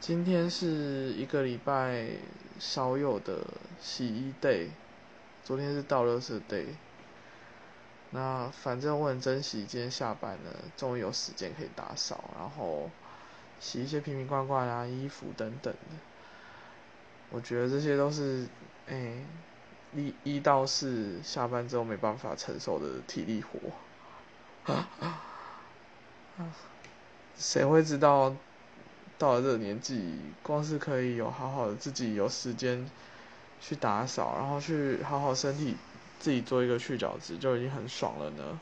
今天是一个礼拜少有的洗衣 day，昨天是倒垃圾 day。那反正我很珍惜今天下班了，终于有时间可以打扫，然后洗一些瓶瓶罐罐啊、衣服等等的。我觉得这些都是，哎，一一到四下班之后没办法承受的体力活。啊 谁会知道？到了这个年纪，光是可以有好好的自己有时间去打扫，然后去好好身体自己做一个去角质，就已经很爽了呢。